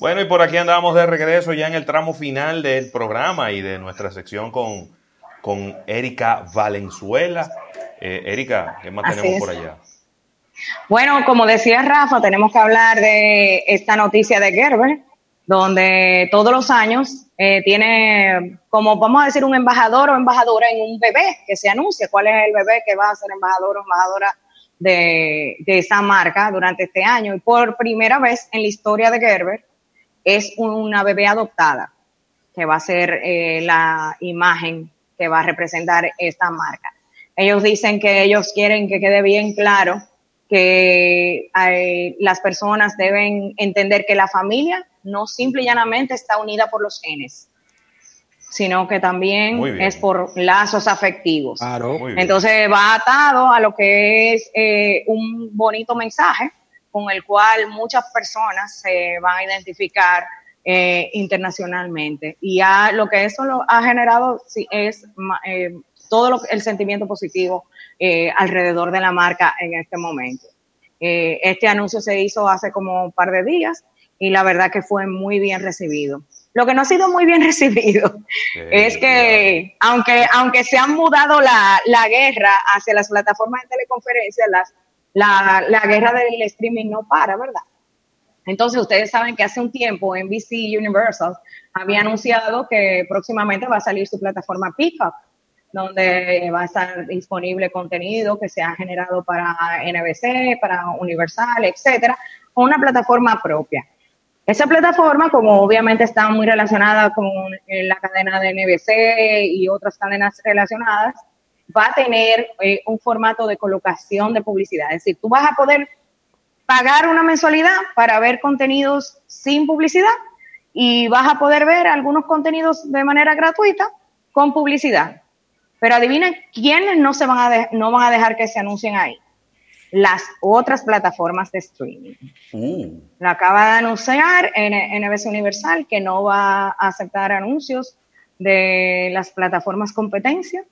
Bueno, y por aquí andamos de regreso ya en el tramo final del programa y de nuestra sección con, con Erika Valenzuela. Eh, Erika, ¿qué más tenemos por allá? Bueno, como decía Rafa, tenemos que hablar de esta noticia de Gerber, donde todos los años eh, tiene, como vamos a decir, un embajador o embajadora en un bebé que se anuncia cuál es el bebé que va a ser embajador o embajadora de, de esa marca durante este año. Y por primera vez en la historia de Gerber, es una bebé adoptada, que va a ser eh, la imagen que va a representar esta marca. Ellos dicen que ellos quieren que quede bien claro que eh, las personas deben entender que la familia no simple y llanamente está unida por los genes, sino que también es por lazos afectivos. Entonces va atado a lo que es eh, un bonito mensaje con el cual muchas personas se van a identificar eh, internacionalmente. Y lo que eso lo ha generado es eh, todo el sentimiento positivo eh, alrededor de la marca en este momento. este anuncio se hizo hace como un par de días y la verdad que fue muy bien recibido. Lo que no ha sido muy bien recibido es que, aunque, aunque se han mudado la, la guerra hacia las plataformas de teleconferencia, las la, la guerra del streaming no para, ¿verdad? Entonces, ustedes saben que hace un tiempo NBC Universal había anunciado que próximamente va a salir su plataforma Peacock, donde va a estar disponible contenido que se ha generado para NBC, para Universal, etcétera, una plataforma propia. Esa plataforma, como obviamente está muy relacionada con la cadena de NBC y otras cadenas relacionadas, va a tener eh, un formato de colocación de publicidad. Es decir, tú vas a poder pagar una mensualidad para ver contenidos sin publicidad y vas a poder ver algunos contenidos de manera gratuita con publicidad. Pero adivinen quiénes no, se van a no van a dejar que se anuncien ahí. Las otras plataformas de streaming. Uh. Lo acaba de anunciar en NBC Universal que no va a aceptar anuncios de las plataformas competencia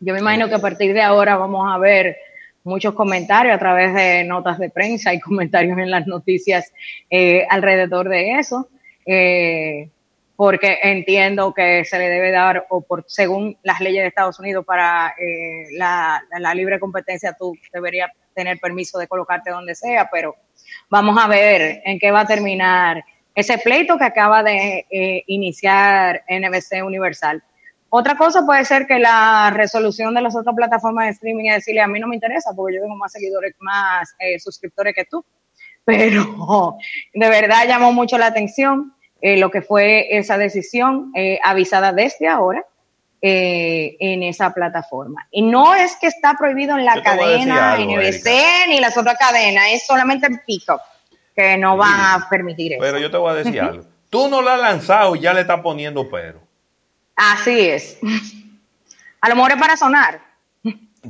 yo me imagino que a partir de ahora vamos a ver muchos comentarios a través de notas de prensa y comentarios en las noticias eh, alrededor de eso, eh, porque entiendo que se le debe dar, o por según las leyes de Estados Unidos, para eh, la, libre competencia, tú deberías tener permiso de colocarte donde sea, pero vamos a ver en qué va a terminar ese pleito que acaba de iniciar NBC Universal otra cosa puede ser que la resolución de las otras plataformas de streaming es decirle, a mí no me interesa porque yo tengo más seguidores, más eh, suscriptores que tú. Pero de verdad llamó mucho la atención eh, lo que fue esa decisión eh, avisada desde ahora en esa plataforma. Y no es que está prohibido en la cadena NBC ni las otras cadenas, es solamente en Pico que no van a permitir eso. Pero yo te voy a decir algo. Tú no la has lanzado y ya le estás poniendo pero. Así es. A lo mejor es para sonar.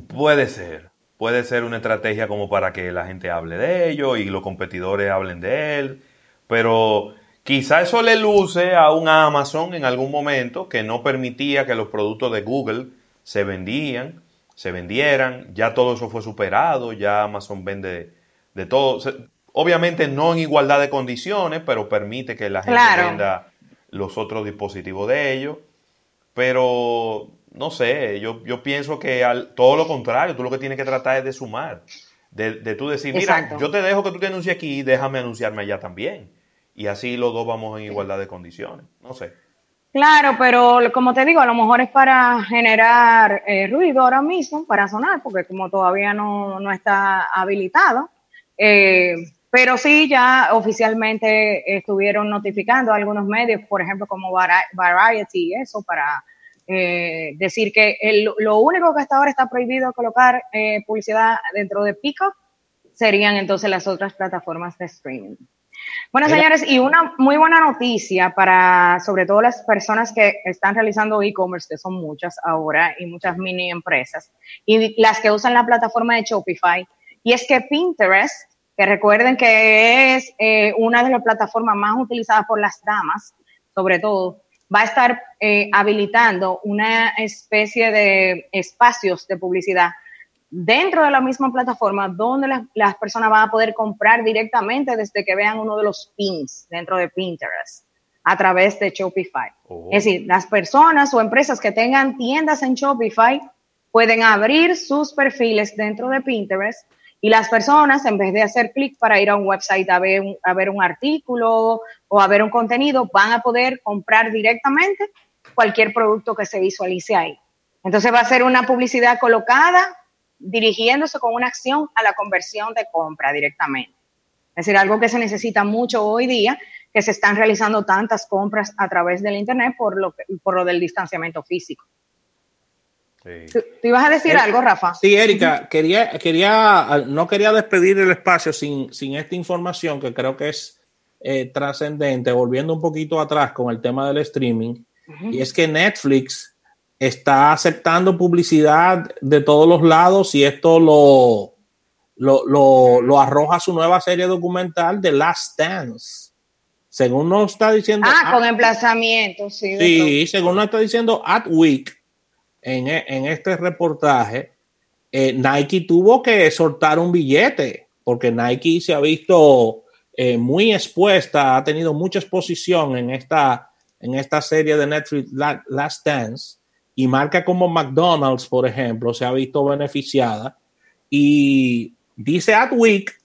Puede ser. Puede ser una estrategia como para que la gente hable de ello y los competidores hablen de él. Pero quizá eso le luce a un Amazon en algún momento que no permitía que los productos de Google se vendían, se vendieran. Ya todo eso fue superado. Ya Amazon vende de todo. Obviamente no en igualdad de condiciones, pero permite que la gente venda los otros dispositivos de ellos. Pero, no sé, yo, yo pienso que al, todo lo contrario, tú lo que tienes que tratar es de sumar. De, de tú decir, mira, yo te dejo que tú te anuncies aquí, déjame anunciarme allá también. Y así los dos vamos en igualdad de condiciones. No sé. Claro, pero como te digo, a lo mejor es para generar eh, ruido ahora mismo, para sonar, porque como todavía no, no está habilitado. Eh, pero sí, ya oficialmente estuvieron notificando a algunos medios, por ejemplo, como Variety y eso, para eh, decir que lo único que hasta ahora está prohibido colocar eh, publicidad dentro de Peacock serían entonces las otras plataformas de streaming. Bueno, señores, y una muy buena noticia para sobre todo las personas que están realizando e-commerce, que son muchas ahora, y muchas mini empresas, y las que usan la plataforma de Shopify, y es que Pinterest que recuerden que es eh, una de las plataformas más utilizadas por las damas, sobre todo, va a estar eh, habilitando una especie de espacios de publicidad dentro de la misma plataforma donde las, personas van a poder comprar directamente desde que vean uno de los pins dentro de Pinterest a través de Shopify. Oh. Es decir, las personas o empresas que tengan tiendas en Shopify pueden abrir sus perfiles dentro de Pinterest y las personas, en vez de hacer clic para ir a un website a ver, a ver un artículo o a ver un contenido, van a poder comprar directamente cualquier producto que se visualice ahí. Entonces va a ser una publicidad colocada dirigiéndose con una acción a la conversión de compra directamente. Es decir, algo que se necesita mucho hoy día, que se están realizando tantas compras a través del Internet por lo, por lo del distanciamiento físico. ¿Tú, ibas a decir algo, Rafa? Sí, Erika, quería, quería, no quería despedir el espacio sin, sin esta información que creo que es eh, trascendente, volviendo un poquito atrás con el tema del streaming, y es que Netflix está aceptando publicidad de todos los lados y esto lo, lo, arroja a su nueva serie documental The Last Dance. Según nos está diciendo. Ah, con emplazamiento, sí. Sí, según nos está diciendo Adweek en, en este reportaje, eh, Nike tuvo que soltar un billete porque Nike se ha visto eh, muy expuesta, ha tenido mucha exposición en esta, en esta serie de Netflix Last Dance y marca como McDonald's, por ejemplo, se ha visto beneficiada. Y dice Adweek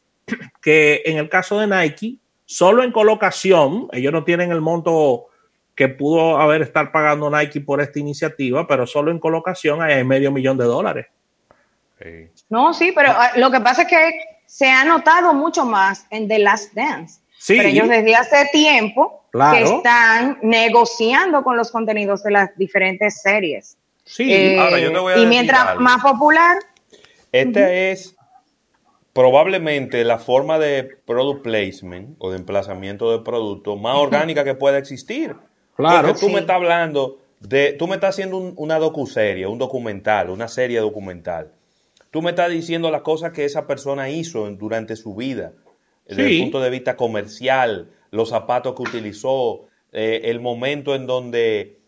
que en el caso de Nike, solo en colocación, ellos no tienen el monto que pudo haber estar pagando Nike por esta iniciativa, pero solo en colocación hay medio millón de dólares. No, sí, pero ah, lo que pasa es que se ha notado mucho más en The Last Dance. Sí. Pero ellos desde hace tiempo que están negociando con los contenidos de las diferentes series. Sí, eh, Ahora, yo te voy a y mientras más popular. Esta es probablemente la forma de product placement o de emplazamiento de producto más orgánica que pueda existir. Claro. Porque tú me estás hablando de, tú me estás haciendo una docuserie, un documental, una serie documental. Tú me estás diciendo las cosas que esa persona hizo durante su vida, desde el punto de vista comercial, los zapatos que utilizó, eh, el momento en donde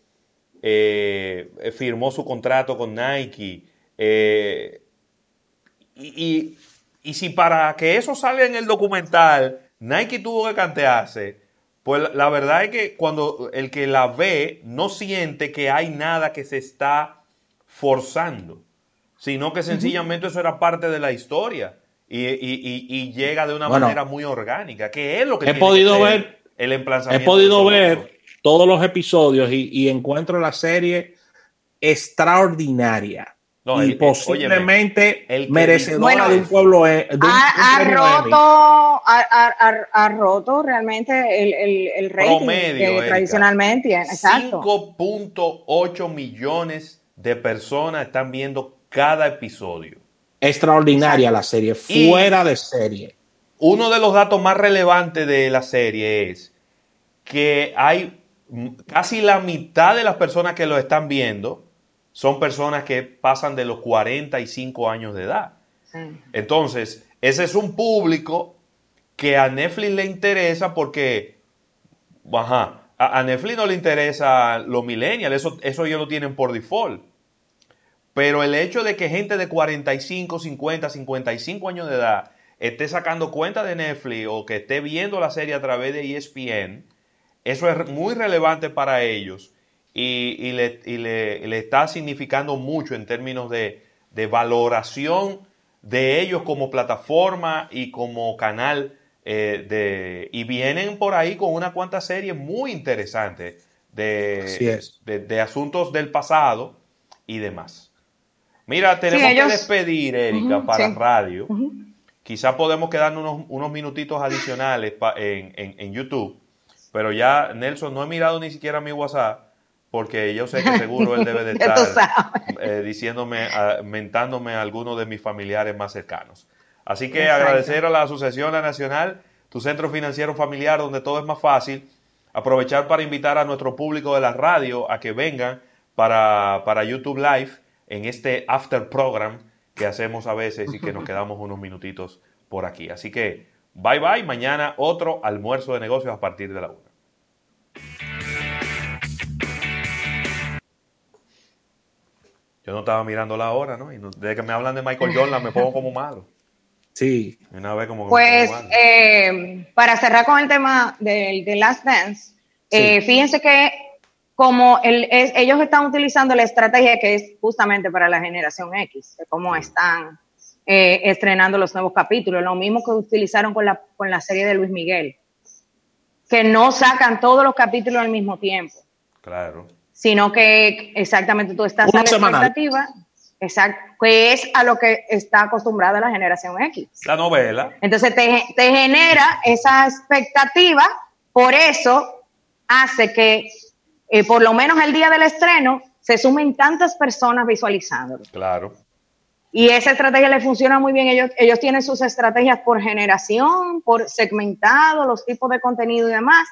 eh, firmó su contrato con Nike. Eh, y, y, si para que eso salga en el documental, Nike tuvo que cantearse, pues la verdad es que cuando el que la ve no siente que hay nada que se está forzando, sino que sencillamente eso era parte de la historia y, llega de una manera muy orgánica, que es lo que he podido ver el emplazamiento. He podido ver todos los episodios y, encuentro la serie extraordinaria. Y posiblemente el merecedora de un pueblo. Eh, ha, roto, ha, roto realmente el, el, el rating Promedio, tradicionalmente. 5.8 millones de personas están viendo cada episodio. Extraordinaria la serie, fuera de serie. Uno de los datos más relevantes de la serie es que hay casi la mitad de las personas que lo están viendo son personas que pasan de los 45 años de edad. Entonces, ese es un público que a Netflix le interesa porque, ajá, a, Netflix no le interesa los millennials, eso, eso ellos lo tienen por default. Pero el hecho de que gente de 45, 50, 55 años de edad esté sacando cuenta de Netflix o que esté viendo la serie a través de ESPN, eso es muy relevante para ellos y, le, está significando mucho en términos de, valoración de ellos como plataforma y como canal. Eh, de, y vienen por ahí con una cuanta serie muy interesante de, de asuntos del pasado y demás. Mira, tenemos que despedir, Erika, para radio. Quizás podemos quedarnos unos, minutitos adicionales en, YouTube. Pero ya, Nelson, no he mirado ni siquiera mi WhatsApp porque yo sé que seguro él debe de estar eh, diciéndome, mentándome a algunos de mis familiares más cercanos. Así que agradecer a la Asociación La Nacional, tu centro financiero familiar, donde todo es más fácil. Aprovechar para invitar a nuestro público de la radio a que vengan para, para YouTube Live en este after program que hacemos a veces y que nos quedamos unos minutitos por aquí. Así que bye bye, mañana otro almuerzo de negocios a partir de la una. Yo no estaba mirando la hora, ¿no? Y desde que me hablan de Michael Jordan me pongo como malo. Sí. Una vez como pues, eh, para cerrar con el tema del de Last Dance, eh, fíjense que como el, ellos están utilizando la estrategia que es justamente para la generación X, de cómo están eh, estrenando los nuevos capítulos, lo mismo que utilizaron con la, con la serie de Luis Miguel, que no sacan todos los capítulos al mismo tiempo. Claro. Sino que exactamente tú estás Una a la expectativa, exacto, que es a lo que está acostumbrada la generación X. La novela. Entonces te, te genera esa expectativa, por eso hace que eh, por lo menos el día del estreno se sumen tantas personas visualizándolo. Claro. Y esa estrategia le funciona muy bien. Ellos, ellos tienen sus estrategias por generación, por segmentado, los tipos de contenido y demás.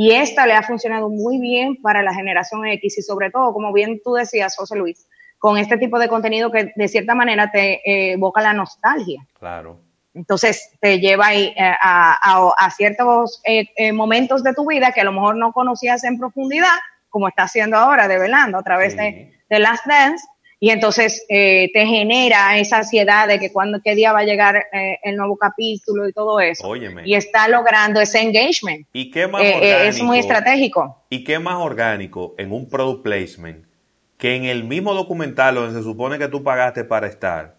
Y esta le ha funcionado muy bien para la generación X y sobre todo, como bien tú decías, José Luis, con este tipo de contenido que de cierta manera te eh, evoca la nostalgia. Claro. Entonces te lleva eh, a, a, ciertos eh, momentos de tu vida que a lo mejor no conocías en profundidad, como está haciendo ahora, develando a través de, de Last Dance, y entonces eh, te genera esa ansiedad de que cuando, qué día va a llegar eh, el nuevo capítulo y todo eso. Y está logrando ese engagement. ¿Y qué más eh, es muy estratégico. ¿Y qué más orgánico en un product placement que en el mismo documental donde se supone que tú pagaste para estar?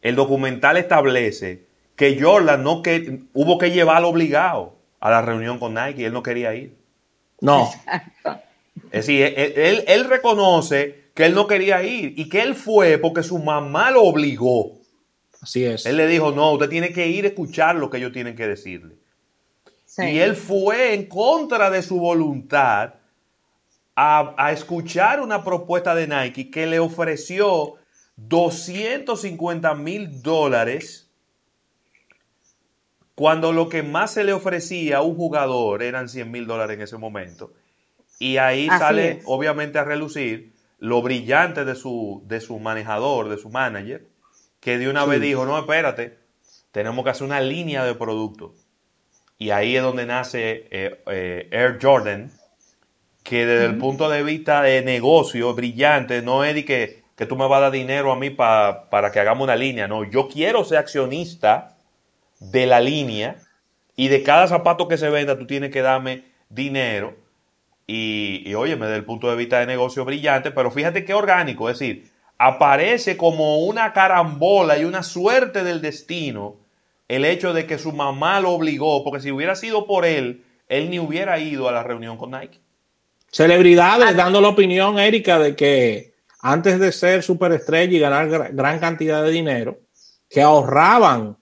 El documental establece que Jordan no que hubo que llevarlo obligado a la reunión con Nike y él no quería ir. No. Es decir, él, él reconoce que él no quería ir y que él fue porque su mamá lo obligó. Así es. Él le dijo, no, usted tiene que ir a escuchar lo que ellos tienen que decirle. Y él fue en contra de su voluntad a, a, escuchar una propuesta de Nike que le ofreció 250 mil dólares cuando lo que más se le ofrecía a un jugador eran 100 mil dólares en ese momento. Y ahí sale obviamente a relucir lo brillante de su, de su manejador, de su manager, que de una vez dijo, no, espérate, tenemos que hacer una línea de producto. Y ahí es donde nace eh, eh, Air Jordan, que desde el punto de vista de negocio brillante, no es de que, que tú me vas a dar dinero a mí para que hagamos una línea, no, yo quiero ser accionista de la línea y de cada zapato que se venda tú tienes que darme dinero y, y óyeme, desde el punto de vista de negocio brillante, pero fíjate qué orgánico, es decir, aparece como una carambola y una suerte del destino el hecho de que su mamá lo obligó, porque si hubiera sido por él, él ni hubiera ido a la reunión con Nike. Celebridades dando la opinión, Erika, de que antes de ser superestrella y ganar gran cantidad de dinero, que ahorraban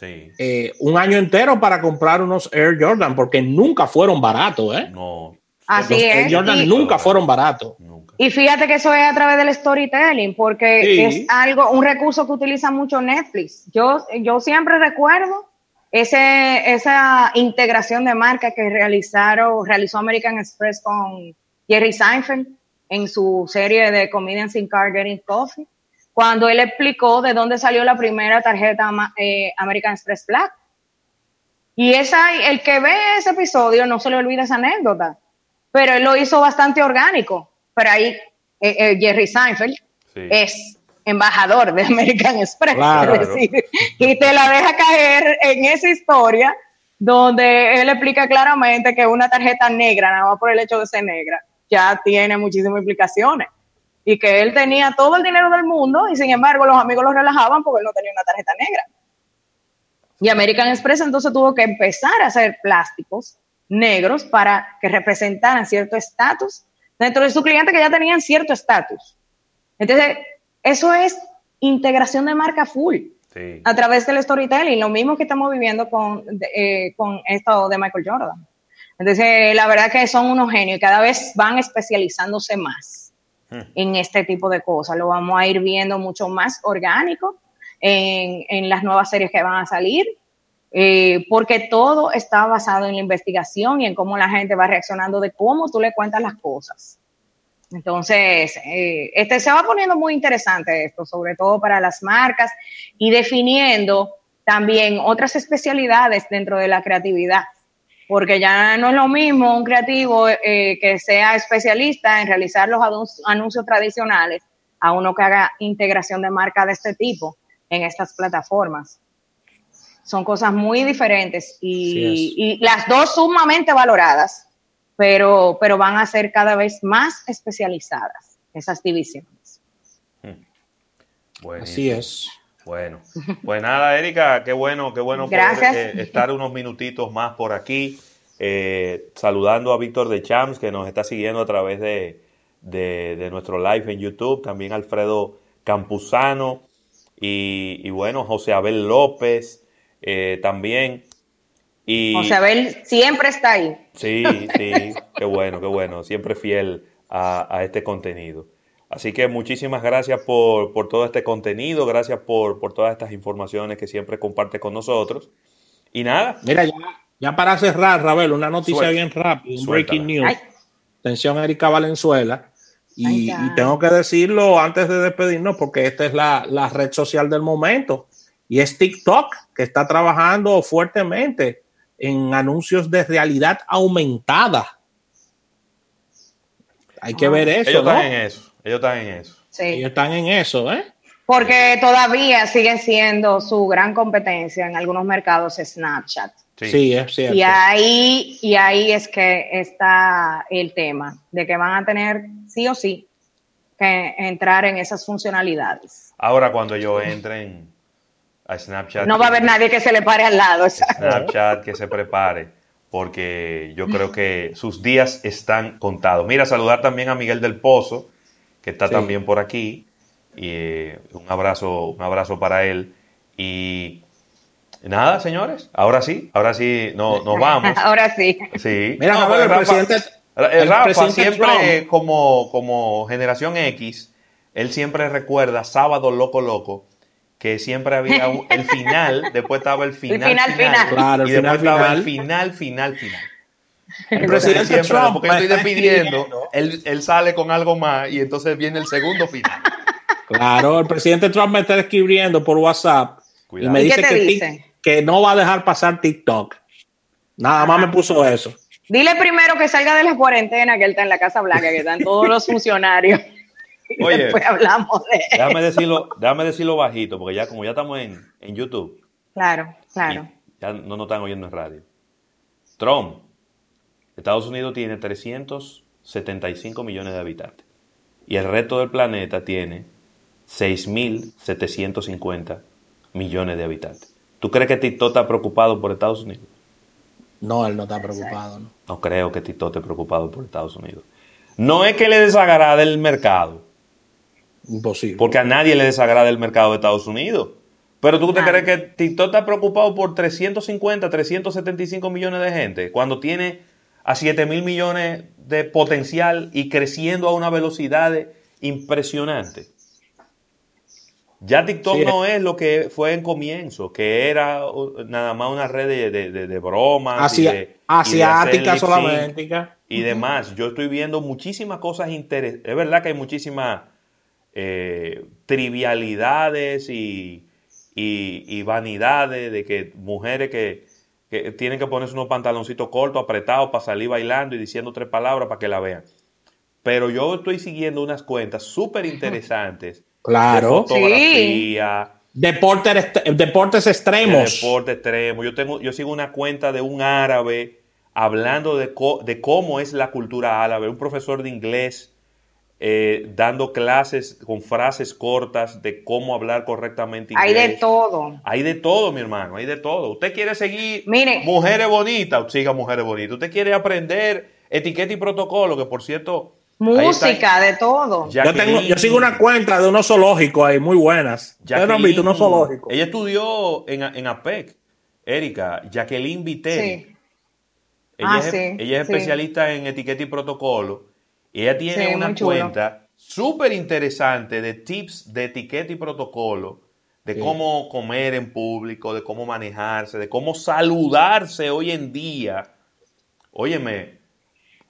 eh, un año entero para comprar unos Air Jordan, porque nunca fueron baratos, ¿eh? No, Así es. Jordan nunca fueron baratos. Y fíjate que eso es a través del storytelling, porque es algo, un recurso que utiliza mucho Netflix. Yo, yo siempre recuerdo ese, esa integración de marca que realizaron, realizó American Express con Jerry Seinfeld en su serie de Comedians in Car Getting Coffee, cuando él explicó de dónde salió la primera tarjeta eh, American Express Black. Y esa, el que ve ese episodio no se le olvida esa anécdota pero él lo hizo bastante orgánico. Pero ahí eh, eh, Jerry Seinfeld es embajador de American Express. y te la deja caer en esa historia donde él explica claramente que una tarjeta negra, nada más por el hecho de ser negra, ya tiene muchísimas implicaciones. Y que él tenía todo el dinero del mundo y sin embargo los amigos lo relajaban porque él no tenía una tarjeta negra. Y American Express entonces tuvo que empezar a hacer plásticos negros para que representaran cierto estatus dentro de su cliente que ya tenían cierto estatus. Entonces, eso es integración de marca full a través del storytelling, lo mismo que estamos viviendo con, eh, con esto de Michael Jordan. Entonces, la verdad que son unos genios y cada vez van especializándose más hmm. en este tipo de cosas. Lo vamos a ir viendo mucho más orgánico en, en las nuevas series que van a salir eh, porque todo está basado en la investigación y en cómo la gente va reaccionando de cómo tú le cuentas las cosas. Entonces, eh, este se va poniendo muy interesante esto, sobre todo para las marcas y definiendo también otras especialidades dentro de la creatividad, porque ya no es lo mismo un creativo eh, que sea especialista en realizar los anuncios tradicionales a uno que haga integración de marca de este tipo en estas plataformas. Son cosas muy diferentes y, y las dos sumamente valoradas, pero, pero van a ser cada vez más especializadas esas divisiones. Así es. Bueno, pues nada, Erika, qué bueno, qué bueno Gracias. poder eh, estar unos minutitos más por aquí, eh, saludando a Víctor de Champs, que nos está siguiendo a través de, de, nuestro live en YouTube, también Alfredo Campuzano y, bueno, José Abel López eh, también. Y, José Abel siempre está ahí. Sí, sí, qué bueno, qué bueno, siempre fiel a, a este contenido. Así que muchísimas gracias por, por todo este contenido, gracias por, por, todas estas informaciones que siempre comparte con nosotros. Y nada. Mira, ya, ya para cerrar, Rabel, una noticia bien rápida, un breaking news. Ay. Atención, Erika Valenzuela. Y, y, tengo que decirlo antes de despedirnos porque esta es la, la, red social del momento. Y es TikTok, que está trabajando fuertemente en anuncios de realidad aumentada. Hay que ah. ver eso. Ellos ¿no? están en eso. Ellos están en eso. Sí. Ellos están en eso, ¿eh? Porque todavía sigue siendo su gran competencia en algunos mercados Snapchat. Sí, sí es cierto. Y ahí, y ahí es que está el tema, de que van a tener sí o sí que entrar en esas funcionalidades. Ahora cuando ellos entren a Snapchat... No va a haber nadie que se le pare al lado. Snapchat que se prepare, porque yo creo que sus días están contados. Mira, saludar también a Miguel del Pozo, que está sí. también por aquí. Y eh, un abrazo, un abrazo para él. Y nada, señores, ahora sí, ahora sí no, nos vamos. ahora sí. Sí. Mira, no, el, Rafa, presidente, el Rafa presidente siempre como, como generación X, él siempre recuerda Sábado Loco Loco, que siempre había un, el final, después estaba el final, el final, final. Claro, el y después final, estaba el final, final, final. El presidente siempre, Trump porque estoy despidiendo, él, él, sale con algo más y entonces viene el segundo final. Claro, el presidente Trump me está escribiendo por WhatsApp Cuidado. y me ¿Y dice que, dice? que, no va a dejar pasar TikTok. Nada más me puso eso. Dile primero que salga de la cuarentena, que él está en la Casa Blanca, que están todos los funcionarios. Y Oye, después hablamos de eso. Déjame decirlo, déjame decirlo bajito, porque ya como ya estamos en, en YouTube, Claro, claro. ya no nos están oyendo en radio. Trump, Estados Unidos tiene 375 millones de habitantes y el resto del planeta tiene 6.750 millones de habitantes. ¿Tú crees que Tito está preocupado por Estados Unidos? No, él no está preocupado. ¿no? No creo que Tito esté preocupado por Estados Unidos. No es que le desagrade el mercado, Imposible. porque a nadie le desagrada el mercado de Estados Unidos. Pero tú te crees que TikTok está preocupado por 350, 375 millones de gente, cuando tiene a 7 mil millones de potencial y creciendo a una velocidad impresionante. Ya TikTok Sí. no es lo que fue en comienzo, que era nada más una red de, de- de- de bromas. y Asia- de- y de hacer asiática solamente. y demás. Yo estoy viendo muchísimas cosas interesantes. Es verdad que hay muchísimas eh, trivialidades y, y- y vanidades de que mujeres que, que tienen que ponerse unos pantaloncitos cortos, apretados para salir bailando y diciendo tres palabras para que la vean. Pero yo estoy siguiendo unas cuentas súper interesantes. Claro. De fotografía, Deportes, est- deportes de extremos. deporte extremo. Yo tengo, yo sigo una cuenta de un árabe hablando de, co- de cómo es la cultura árabe, un profesor de inglés eh, dando clases con frases cortas de cómo hablar correctamente Hay de todo. Hay de todo, mi hermano, hay de todo. Usted quiere seguir Mire. mujeres bonitas, siga mujeres bonitas. Usted quiere aprender etiqueta y protocolo, que por cierto... Música, de todo. Yo, tengo, yo sigo una cuenta de unos zoológicos ahí muy buenas. Ustedes no han visto unos zoológicos. Ella estudió en, en APEC, Erika, Jacqueline Viteri. Sí. Ella, Ah, es, sí, ella es sí. especialista en etiqueta y protocolo. Y ella tiene Sí, una cuenta súper interesante de tips de etiqueta y protocolo, de Sí. cómo comer en público, de cómo manejarse, de cómo saludarse hoy en día. Óyeme,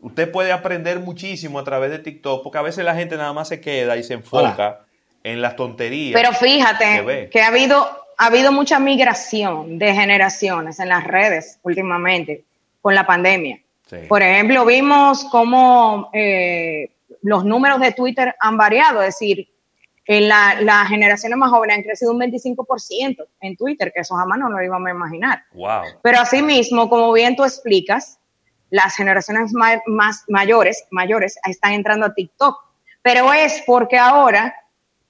usted puede aprender muchísimo a través de TikTok, porque a veces la gente nada más se queda y se enfoca en las tonterías. Pero que fíjate que ha habido, ha habido mucha migración de generaciones en las redes últimamente con la pandemia. Sí. Por ejemplo, vimos cómo eh, los números de Twitter han variado, es decir, en la, las generaciones más jóvenes han crecido un 25% en Twitter, que eso jamás no lo íbamos a imaginar. Wow. Pero asimismo, como bien tú explicas, las generaciones ma- más mayores, mayores están entrando a TikTok. Pero es porque ahora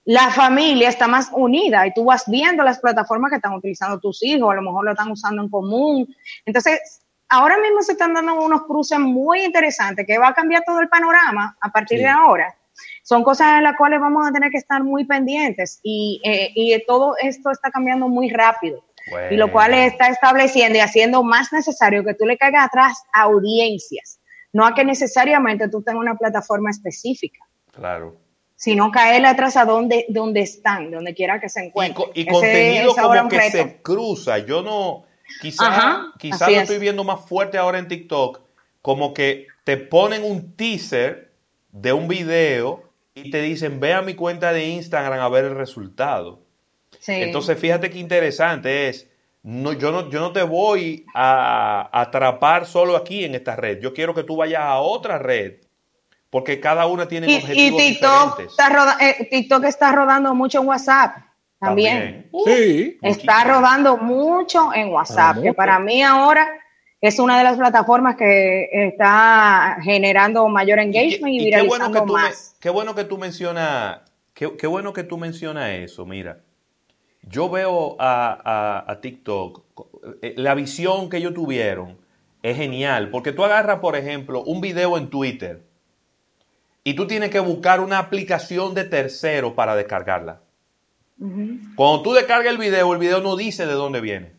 la familia está más unida y tú vas viendo las plataformas que están utilizando tus hijos, a lo mejor lo están usando en común. Entonces, ahora mismo se están dando unos cruces muy interesantes que va a cambiar todo el panorama a partir Sí. de ahora. Son cosas en las cuales vamos a tener que estar muy pendientes y, eh, y todo esto está cambiando muy rápido y lo cual Bueno. está estableciendo y haciendo más necesario que tú le caigas atrás a audiencias, no a que necesariamente tú tengas una plataforma específica, Claro. sino caerle atrás a donde, donde están, donde quiera que se Y, encuentren. y Ese contenido como que se cruza. Yo no, quizás Ajá, lo es. estoy viendo más fuerte ahora en TikTok, como que te ponen un teaser de un video y te dicen, ve a mi cuenta de Instagram a ver el resultado. Sí. Entonces, fíjate qué interesante es. No, yo, no, yo no te voy a, a atrapar solo aquí en esta red. Yo quiero que tú vayas a otra red. Porque cada una tiene y, y objetivos TikTok, diferentes. está roda- eh, TikTok está rodando mucho en WhatsApp también. Sí. Está rodando mucho en WhatsApp, Pero que para mí ahora es una de las plataformas que está generando mayor Y engagement y, y qué bueno viralizando que tú me- más. qué bueno que tú mencionas, qué, qué bueno que tú mencionas eso, mira. Yo veo a, a- a TikTok, eh, la visión que ellos tuvieron es genial, porque tú agarras, por ejemplo, un video en Twitter y tú tienes que buscar una aplicación de tercero para descargarla. Cuando tú descargas el video, el video no dice de dónde viene.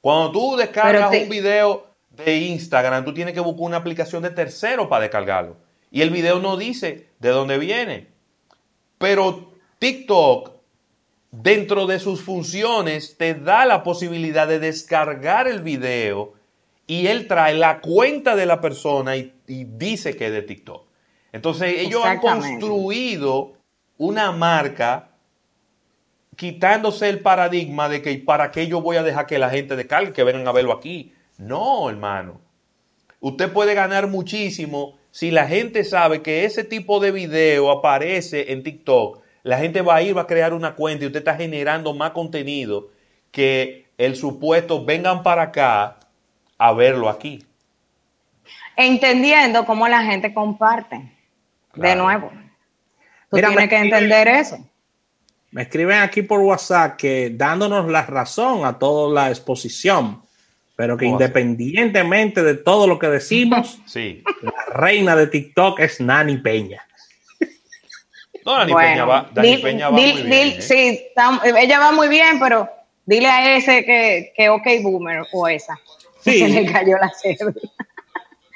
Cuando tú descargas te- un video de Instagram, tú tienes que buscar una aplicación de tercero para descargarlo. Y el video no dice de dónde viene. Pero TikTok, dentro de sus funciones, te da la posibilidad de descargar el video y él trae la cuenta de la persona y, y dice que es de TikTok. Entonces ellos han construido una marca quitándose el paradigma de que para qué yo voy a dejar que la gente descargue, que vengan a verlo aquí. No, hermano. Usted puede ganar muchísimo si la gente sabe que ese tipo de video aparece en TikTok. La gente va a ir, va a crear una cuenta y usted está generando más contenido que el supuesto vengan para acá a verlo aquí. Entendiendo cómo la gente comparte. De nuevo. Tú Mira, tienes que entender eso. Me escriben aquí por WhatsApp que dándonos la razón a toda la exposición, pero que independientemente de todo lo que decimos, Sí. la reina de TikTok es Nani Peña. No, Bueno, Peña va, Peña muy. ¿eh? Sí, tam- ella va muy bien, pero dile a ese que, que ok, boomer o esa. Sí. Se le cayó la cédula.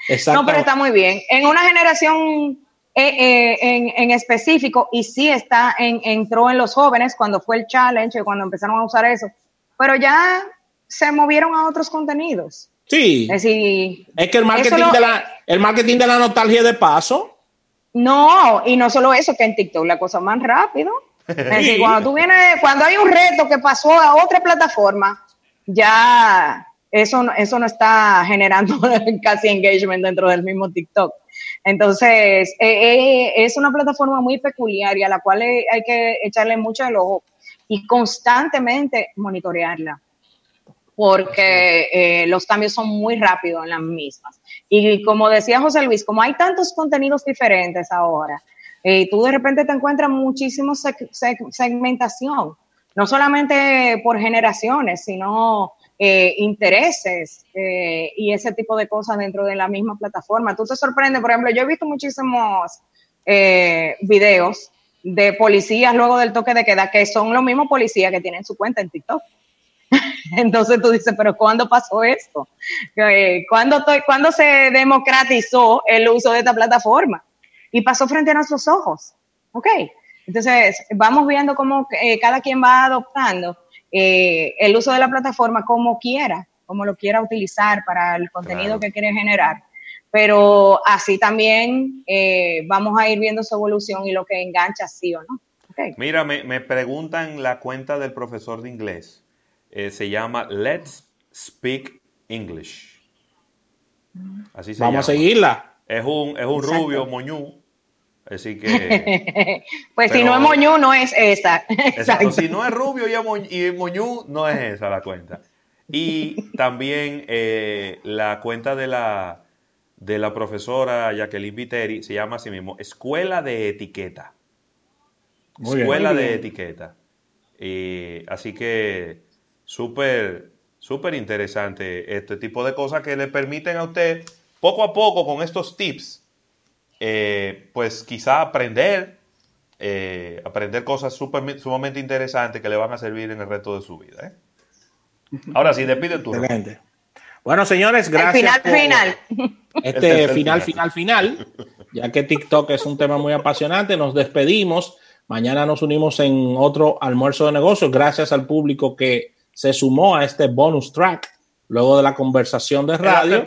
Exacto. No, pero está muy bien. En una generación eh, eh, en, en específico, y sí está en, entró en los jóvenes cuando fue el challenge, cuando empezaron a usar eso, pero ya se movieron a otros contenidos. Sí. Es decir, Es que el marketing, lo- de la, el marketing de la nostalgia de paso. No, y no solo eso, que en TikTok la cosa más rápido. Es decir, cuando tú vienes, cuando hay un reto que pasó a otra plataforma, ya eso, no- eso no está generando casi engagement dentro del mismo TikTok. Entonces, eh, eh, es una plataforma muy peculiar y a la cual eh, hay que echarle mucho el ojo y constantemente monitorearla porque eh, los cambios son muy rápidos en las mismas. Y como decía José Luis, como hay tantos contenidos diferentes ahora, eh, tú de repente te encuentras muchísima segmentación, no solamente por generaciones, sino eh, intereses eh, y ese tipo de cosas dentro de la misma plataforma. Tú te sorprendes, por ejemplo, yo he visto muchísimos eh, videos de policías luego del toque de queda, que son los mismos policías que tienen su cuenta en TikTok. Entonces tú dices, pero ¿cuándo pasó esto? ¿Cuándo, ¿Cuándo se democratizó el uso de esta plataforma? Y pasó frente a nuestros ojos. ¿Ok? Entonces, vamos viendo cómo cada quien va adoptando eh, el uso de la plataforma como quiera, como lo quiera utilizar para el contenido Claro. que quiere generar. Pero así también eh, vamos a ir viendo su evolución y lo que engancha sí o no. ¿Ok? Mira, me, me preguntan la cuenta del profesor de inglés. Eh, se llama Let's Speak English. Así se Vamos llama. a seguirla. Es un, es un Exacto. rubio moñú Así que. pues si no es Moñú, no es esa. Exacto. Si no es rubio y, Moñú, no es esa la cuenta. Y también eh, la cuenta de la, de la profesora Jacqueline Viteri se llama así mismo Escuela de Etiqueta. Escuela de Etiqueta. Y, así que súper, súper interesante este tipo de cosas que le permiten a usted poco a poco con estos tips, eh, pues quizá aprender, eh, aprender cosas super, sumamente interesantes que le van a servir en el resto de su vida. ¿eh? Ahora sí, despide tu. Bueno, señores, gracias. final, final. Este, este final, final, final, ya que TikTok es un tema muy apasionante, nos despedimos. Mañana nos unimos en otro almuerzo de negocios, gracias al público que se sumó a este bonus track luego de la conversación de radio.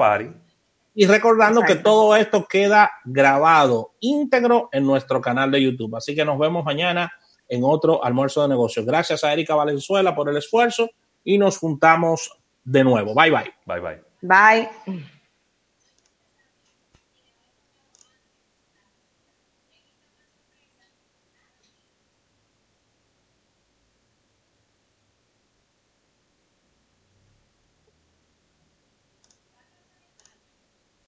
Y recordando que todo esto queda grabado íntegro en nuestro canal de YouTube. Así que nos vemos mañana en otro almuerzo de negocios. Gracias a Erika Valenzuela por el esfuerzo y nos juntamos de nuevo. Bye bye. Bye bye. Bye.